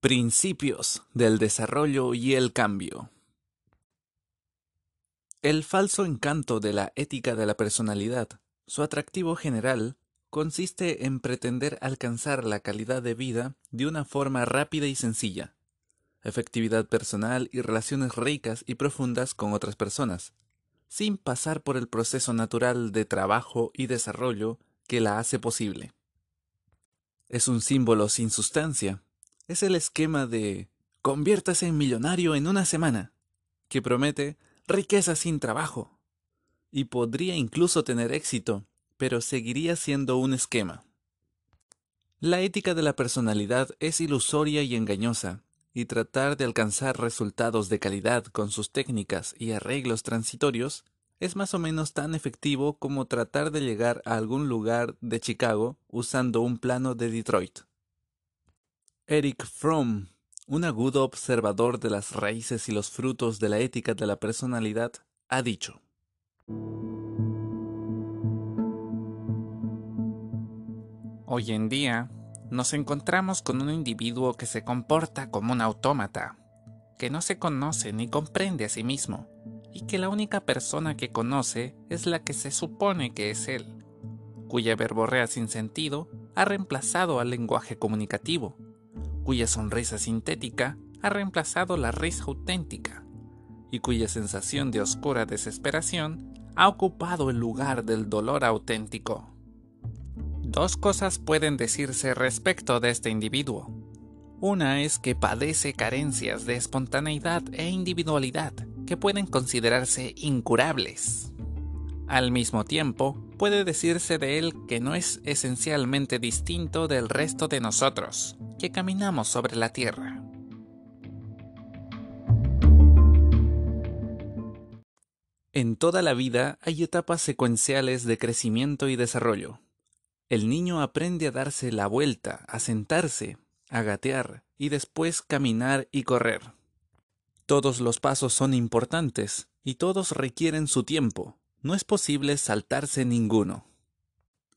Principios del desarrollo y el cambio. El falso encanto de la ética de la personalidad, su atractivo general, consiste en pretender alcanzar la calidad de vida de una forma rápida y sencilla, efectividad personal y relaciones ricas y profundas con otras personas, sin pasar por el proceso natural de trabajo y desarrollo que la hace posible. Es un símbolo sin sustancia, es el esquema de conviértase en millonario en una semana, que promete riqueza sin trabajo, y podría incluso tener éxito, pero seguiría siendo un esquema. La ética de la personalidad es ilusoria y engañosa, y tratar de alcanzar resultados de calidad con sus técnicas y arreglos transitorios es más o menos tan efectivo como tratar de llegar a algún lugar de Chicago usando un plano de Detroit. Eric Fromm, un agudo observador de las raíces y los frutos de la ética de la personalidad, ha dicho. Hoy en día, nos encontramos con un individuo que se comporta como un autómata, que no se conoce ni comprende a sí mismo, y que la única persona que conoce es la que se supone que es él, cuya verborrea sin sentido ha reemplazado al lenguaje comunicativo cuya sonrisa sintética ha reemplazado la risa auténtica, y cuya sensación de oscura desesperación ha ocupado el lugar del dolor auténtico. Dos cosas pueden decirse respecto de este individuo. Una es que padece carencias de espontaneidad e individualidad que pueden considerarse incurables. Al mismo tiempo, puede decirse de él que no es esencialmente distinto del resto de nosotros, que caminamos sobre la tierra. En toda la vida hay etapas secuenciales de crecimiento y desarrollo. El niño aprende a darse la vuelta, a sentarse, a gatear y después caminar y correr. Todos los pasos son importantes y todos requieren su tiempo, no es posible saltarse ninguno.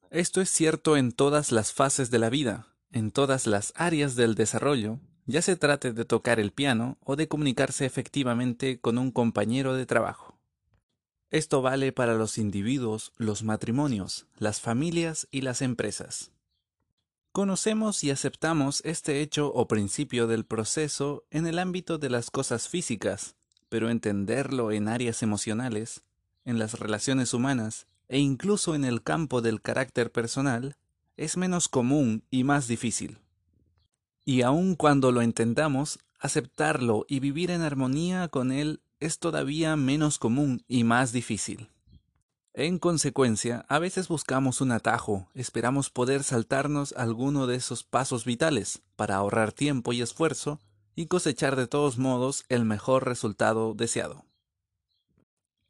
Esto es cierto en todas las fases de la vida, en todas las áreas del desarrollo, ya se trate de tocar el piano o de comunicarse efectivamente con un compañero de trabajo. Esto vale para los individuos, los matrimonios, las familias y las empresas. Conocemos y aceptamos este hecho o principio del proceso en el ámbito de las cosas físicas, pero entenderlo en áreas emocionales en las relaciones humanas e incluso en el campo del carácter personal es menos común y más difícil. Y aun cuando lo entendamos, aceptarlo y vivir en armonía con él es todavía menos común y más difícil. En consecuencia, a veces buscamos un atajo, esperamos poder saltarnos alguno de esos pasos vitales para ahorrar tiempo y esfuerzo y cosechar de todos modos el mejor resultado deseado.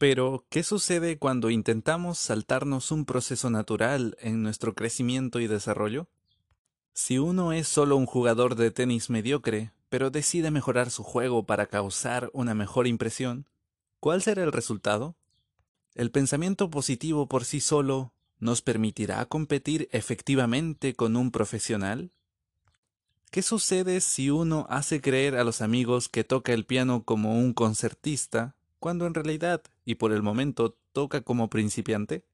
Pero, ¿qué sucede cuando intentamos saltarnos un proceso natural en nuestro crecimiento y desarrollo? Si uno es solo un jugador de tenis mediocre, pero decide mejorar su juego para causar una mejor impresión, ¿cuál será el resultado? ¿El pensamiento positivo por sí solo nos permitirá competir efectivamente con un profesional? ¿Qué sucede si uno hace creer a los amigos que toca el piano como un concertista cuando en realidad, y por el momento, toca como principiante?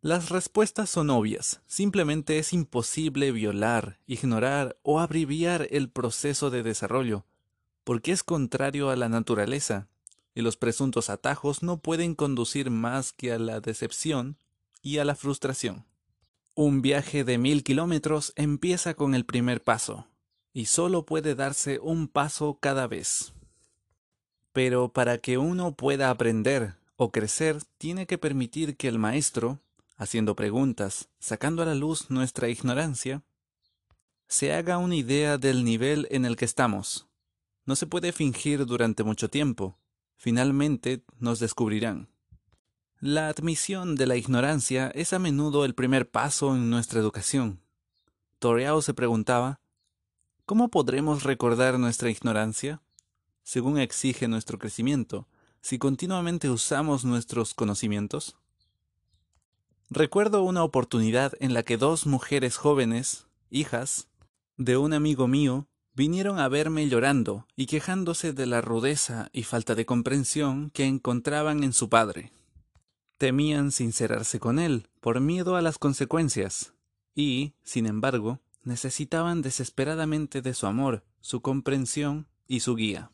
Las respuestas son obvias, simplemente es imposible violar, ignorar o abreviar el proceso de desarrollo, porque es contrario a la naturaleza, y los presuntos atajos no pueden conducir más que a la decepción y a la frustración. Un viaje de mil kilómetros empieza con el primer paso, y solo puede darse un paso cada vez. Pero para que uno pueda aprender o crecer, tiene que permitir que el maestro, haciendo preguntas, sacando a la luz nuestra ignorancia, se haga una idea del nivel en el que estamos. No se puede fingir durante mucho tiempo. Finalmente nos descubrirán. La admisión de la ignorancia es a menudo el primer paso en nuestra educación. Toreao se preguntaba, ¿cómo podremos recordar nuestra ignorancia? Según exige nuestro crecimiento, si continuamente usamos nuestros conocimientos? Recuerdo una oportunidad en la que dos mujeres jóvenes, hijas, de un amigo mío, Vinieron a verme llorando y quejándose de la rudeza y falta de comprensión que encontraban en su padre. Temían sincerarse con él por miedo a las consecuencias y, sin embargo, necesitaban desesperadamente de su amor, su comprensión y su guía.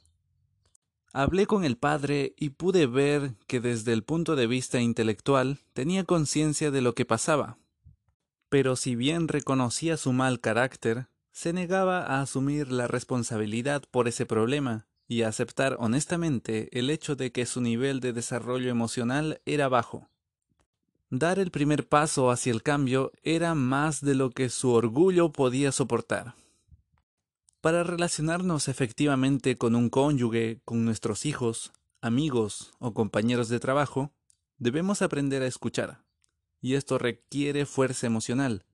Hablé con el padre y pude ver que desde el punto de vista intelectual tenía conciencia de lo que pasaba. Pero si bien reconocía su mal carácter, se negaba a asumir la responsabilidad por ese problema y a aceptar honestamente el hecho de que su nivel de desarrollo emocional era bajo. Dar el primer paso hacia el cambio era más de lo que su orgullo podía soportar. Para relacionarnos efectivamente con un cónyuge, con nuestros hijos, amigos o compañeros de trabajo, debemos aprender a escuchar. Y esto requiere fuerza emocional.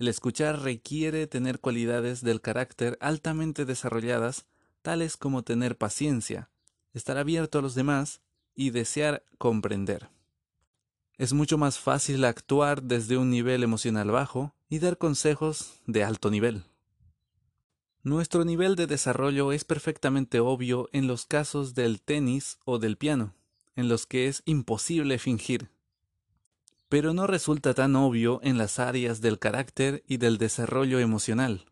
El escuchar requiere tener cualidades del carácter altamente desarrolladas, tales como tener paciencia, estar abierto a los demás y desear comprender. Es mucho más fácil actuar desde un nivel emocional bajo y dar consejos de alto nivel. Nuestro nivel de desarrollo es perfectamente obvio en los casos del tenis o del piano, en los que es imposible fingir. Pero no resulta tan obvio en las áreas del carácter y del desarrollo emocional.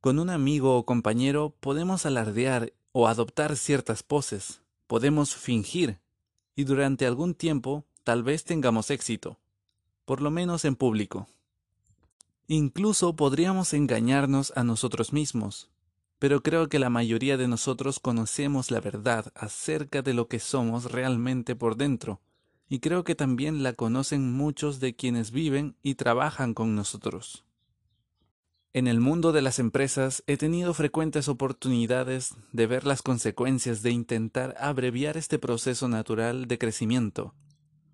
Con un amigo o compañero podemos alardear o adoptar ciertas poses, podemos fingir, y durante algún tiempo tal vez tengamos éxito, por lo menos en público. Incluso podríamos engañarnos a nosotros mismos, pero creo que la mayoría de nosotros conocemos la verdad acerca de lo que somos realmente por dentro, y creo que también la conocen muchos de quienes viven y trabajan con nosotros. En el mundo de las empresas he tenido frecuentes oportunidades de ver las consecuencias de intentar abreviar este proceso natural de crecimiento,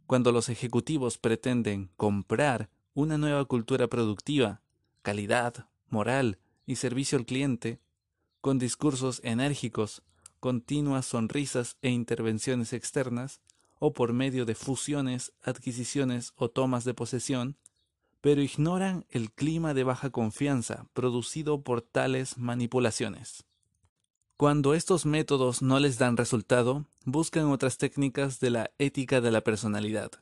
cuando los ejecutivos pretenden comprar una nueva cultura productiva, calidad, moral y servicio al cliente, con discursos enérgicos, continuas sonrisas e intervenciones externas, o por medio de fusiones, adquisiciones o tomas de posesión, pero ignoran el clima de baja confianza producido por tales manipulaciones. Cuando estos métodos no les dan resultado, buscan otras técnicas de la ética de la personalidad,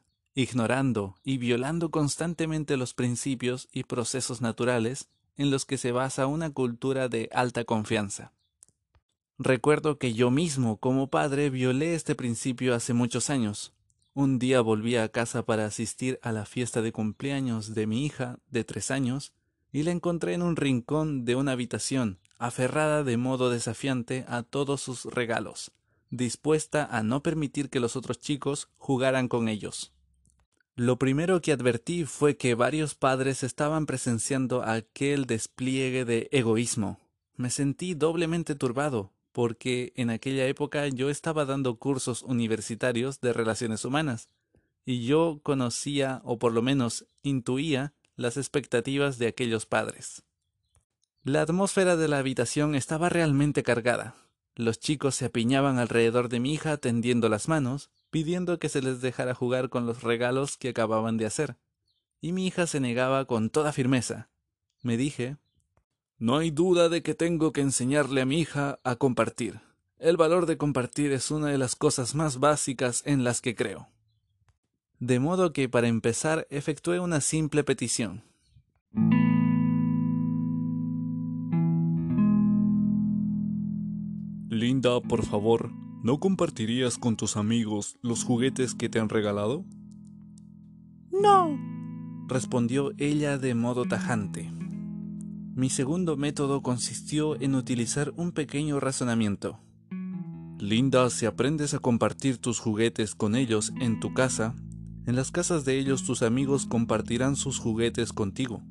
ignorando y violando constantemente los principios y procesos naturales en los que se basa una cultura de alta confianza. Recuerdo que yo mismo como padre violé este principio hace muchos años. Un día volví a casa para asistir a la fiesta de cumpleaños de mi hija de tres años y la encontré en un rincón de una habitación, aferrada de modo desafiante a todos sus regalos, dispuesta a no permitir que los otros chicos jugaran con ellos. Lo primero que advertí fue que varios padres estaban presenciando aquel despliegue de egoísmo. Me sentí doblemente turbado, porque en aquella época yo estaba dando cursos universitarios de relaciones humanas, y yo conocía, o por lo menos intuía, las expectativas de aquellos padres. La atmósfera de la habitación estaba realmente cargada. Los chicos se apiñaban alrededor de mi hija tendiendo las manos, pidiendo que se les dejara jugar con los regalos que acababan de hacer. Y mi hija se negaba con toda firmeza. Me dije, No hay duda de que tengo que enseñarle a mi hija a compartir. El valor de compartir es una de las cosas más básicas en las que creo. De modo que para empezar efectué una simple petición. Linda, por favor, ¿No compartirías con tus amigos los juguetes que te han regalado? No, respondió ella de modo tajante. Mi segundo método consistió en utilizar un pequeño razonamiento. Linda, si aprendes a compartir tus juguetes con ellos en tu casa, en las casas de ellos tus amigos compartirán sus juguetes contigo.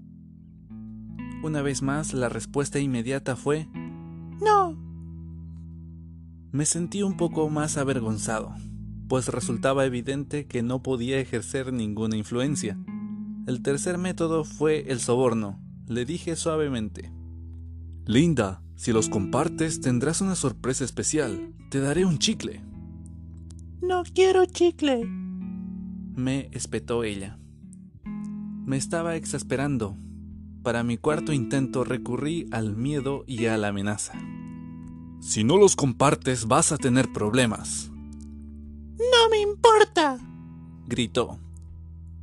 Una vez más, la respuesta inmediata fue No me sentí un poco más avergonzado, pues resultaba evidente que no podía ejercer ninguna influencia. El tercer método fue el soborno. Le dije suavemente. Linda, si los compartes tendrás una sorpresa especial. Te daré un chicle. No quiero chicle. Me espetó ella. Me estaba exasperando. para mi cuarto intento recurrí al miedo y a la amenaza. Si no los compartes vas a tener problemas. No me importa, gritó.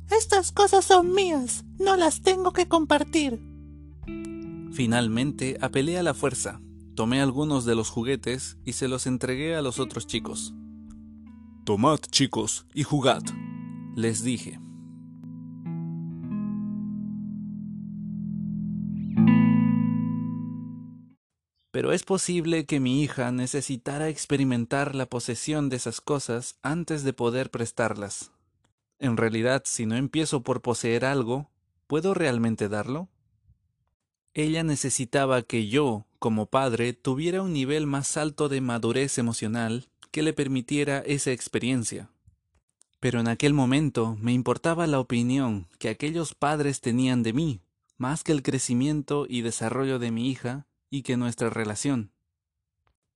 Estas cosas son mías, no las tengo que compartir. Finalmente apelé a la fuerza, tomé algunos de los juguetes y se los entregué a los otros chicos. Tomad, chicos, y jugad, les dije. Pero es posible que mi hija necesitara experimentar la posesión de esas cosas antes de poder prestarlas. En realidad, si no empiezo por poseer algo, ¿puedo realmente darlo? Ella necesitaba que yo, como padre, tuviera un nivel más alto de madurez emocional que le permitiera esa experiencia. Pero en aquel momento me importaba la opinión que aquellos padres tenían de mí, más que el crecimiento y desarrollo de mi hija y que nuestra relación.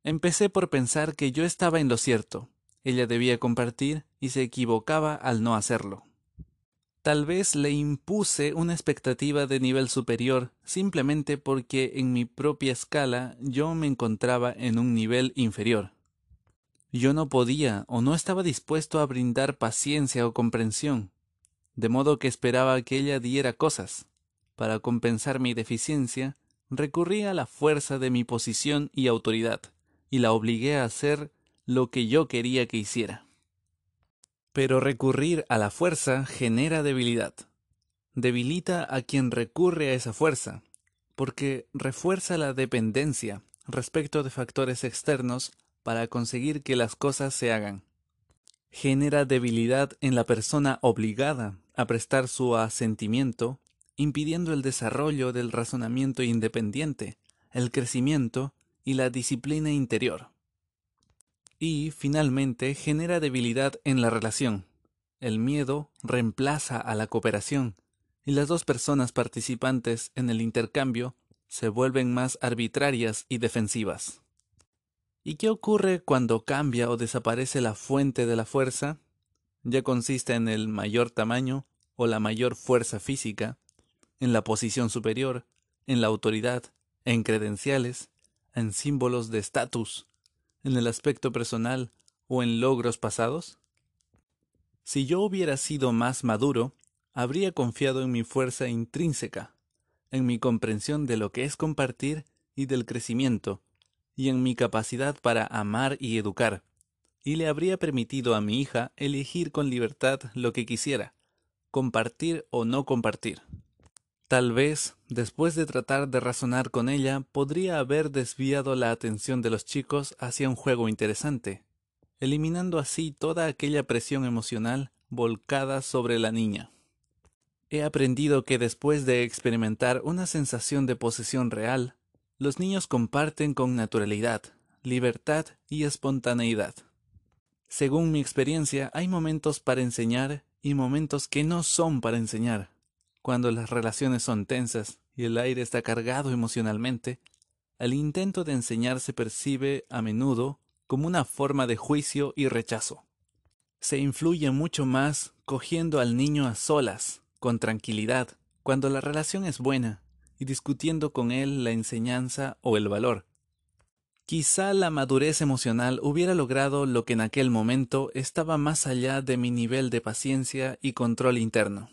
Empecé por pensar que yo estaba en lo cierto, ella debía compartir y se equivocaba al no hacerlo. Tal vez le impuse una expectativa de nivel superior simplemente porque en mi propia escala yo me encontraba en un nivel inferior. Yo no podía o no estaba dispuesto a brindar paciencia o comprensión, de modo que esperaba que ella diera cosas. Para compensar mi deficiencia, recurrí a la fuerza de mi posición y autoridad, y la obligué a hacer lo que yo quería que hiciera. Pero recurrir a la fuerza genera debilidad. Debilita a quien recurre a esa fuerza, porque refuerza la dependencia respecto de factores externos para conseguir que las cosas se hagan. Genera debilidad en la persona obligada a prestar su asentimiento impidiendo el desarrollo del razonamiento independiente, el crecimiento y la disciplina interior. Y, finalmente, genera debilidad en la relación. El miedo reemplaza a la cooperación, y las dos personas participantes en el intercambio se vuelven más arbitrarias y defensivas. ¿Y qué ocurre cuando cambia o desaparece la fuente de la fuerza? Ya consiste en el mayor tamaño o la mayor fuerza física, en la posición superior, en la autoridad, en credenciales, en símbolos de estatus, en el aspecto personal o en logros pasados? Si yo hubiera sido más maduro, habría confiado en mi fuerza intrínseca, en mi comprensión de lo que es compartir y del crecimiento, y en mi capacidad para amar y educar, y le habría permitido a mi hija elegir con libertad lo que quisiera, compartir o no compartir. Tal vez, después de tratar de razonar con ella, podría haber desviado la atención de los chicos hacia un juego interesante, eliminando así toda aquella presión emocional volcada sobre la niña. He aprendido que después de experimentar una sensación de posesión real, los niños comparten con naturalidad, libertad y espontaneidad. Según mi experiencia, hay momentos para enseñar y momentos que no son para enseñar. Cuando las relaciones son tensas y el aire está cargado emocionalmente, el intento de enseñar se percibe a menudo como una forma de juicio y rechazo. Se influye mucho más cogiendo al niño a solas, con tranquilidad, cuando la relación es buena, y discutiendo con él la enseñanza o el valor. Quizá la madurez emocional hubiera logrado lo que en aquel momento estaba más allá de mi nivel de paciencia y control interno.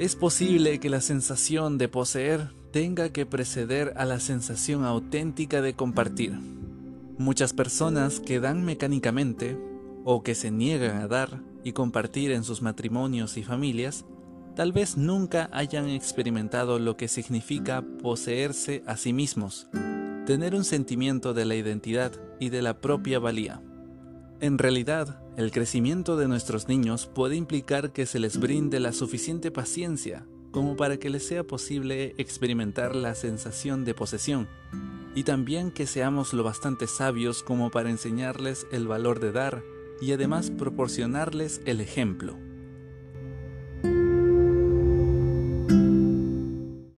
Es posible que la sensación de poseer tenga que preceder a la sensación auténtica de compartir. Muchas personas que dan mecánicamente o que se niegan a dar y compartir en sus matrimonios y familias, tal vez nunca hayan experimentado lo que significa poseerse a sí mismos, tener un sentimiento de la identidad y de la propia valía. En realidad, el crecimiento de nuestros niños puede implicar que se les brinde la suficiente paciencia como para que les sea posible experimentar la sensación de posesión, y también que seamos lo bastante sabios como para enseñarles el valor de dar y además proporcionarles el ejemplo.